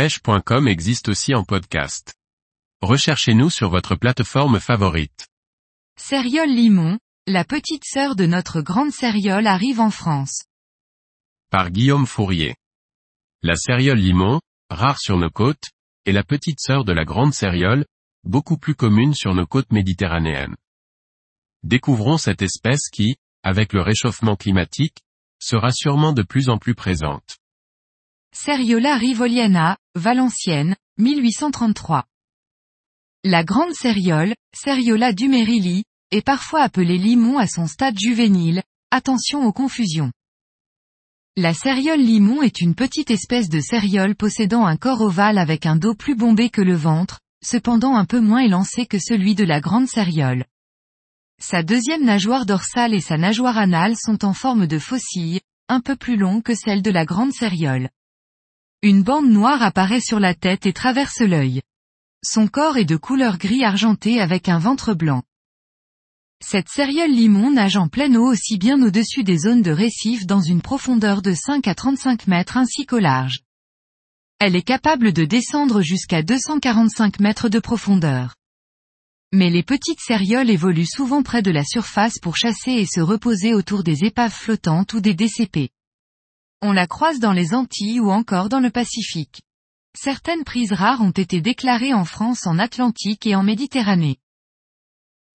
pêche.com existe aussi en podcast. Recherchez-nous sur votre plateforme favorite. Céréole limon, la petite sœur de notre grande céréole arrive en France. Par Guillaume Fourier. La céréole limon, rare sur nos côtes, est la petite sœur de la grande céréole, beaucoup plus commune sur nos côtes méditerranéennes. Découvrons cette espèce qui, avec le réchauffement climatique, sera sûrement de plus en plus présente. Seriola rivoliana, Valenciennes, 1833. La grande céréole, Seriola dumerili, est parfois appelée limon à son stade juvénile, attention aux confusions. La céréole limon est une petite espèce de céréole possédant un corps ovale avec un dos plus bombé que le ventre, cependant un peu moins élancé que celui de la grande céréole. Sa deuxième nageoire dorsale et sa nageoire anale sont en forme de faucille, un peu plus long que celle de la grande céréole. Une bande noire apparaît sur la tête et traverse l'œil. Son corps est de couleur gris argenté avec un ventre blanc. Cette céréole limon nage en pleine eau aussi bien au-dessus des zones de récifs dans une profondeur de 5 à 35 mètres ainsi qu'au large. Elle est capable de descendre jusqu'à 245 mètres de profondeur. Mais les petites cérioles évoluent souvent près de la surface pour chasser et se reposer autour des épaves flottantes ou des DCP. On la croise dans les Antilles ou encore dans le Pacifique. Certaines prises rares ont été déclarées en France en Atlantique et en Méditerranée.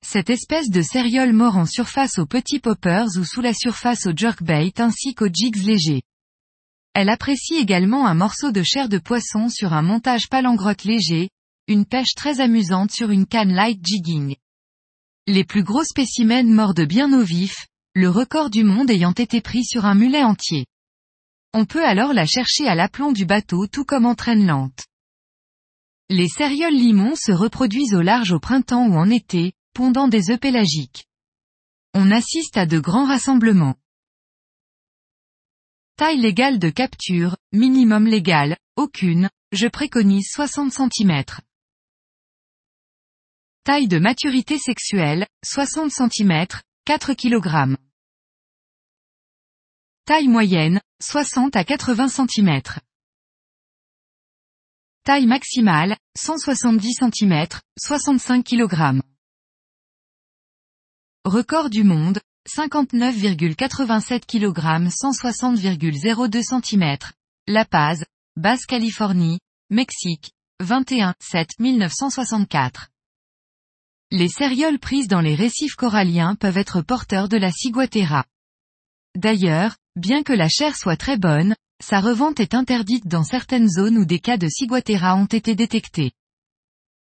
Cette espèce de céréole mord en surface aux petits poppers ou sous la surface au jerkbait ainsi qu'aux jigs légers. Elle apprécie également un morceau de chair de poisson sur un montage palangrotte léger, une pêche très amusante sur une canne light jigging. Les plus gros spécimens mordent bien au vif, le record du monde ayant été pris sur un mulet entier. On peut alors la chercher à l'aplomb du bateau tout comme en traîne lente. Les cérioles limons se reproduisent au large au printemps ou en été, pondant des œufs pélagiques. On assiste à de grands rassemblements. Taille légale de capture, minimum légal, aucune, je préconise 60 cm. Taille de maturité sexuelle, 60 cm, 4 kg. Taille moyenne, 60 à 80 cm. Taille maximale, 170 cm, 65 kg. Record du monde, 59,87 kg 160,02 cm. La Paz, Basse-Californie, Mexique, 21 7 1964. Les cérioles prises dans les récifs coralliens peuvent être porteurs de la ciguatera. D'ailleurs, bien que la chair soit très bonne, sa revente est interdite dans certaines zones où des cas de ciguatera ont été détectés.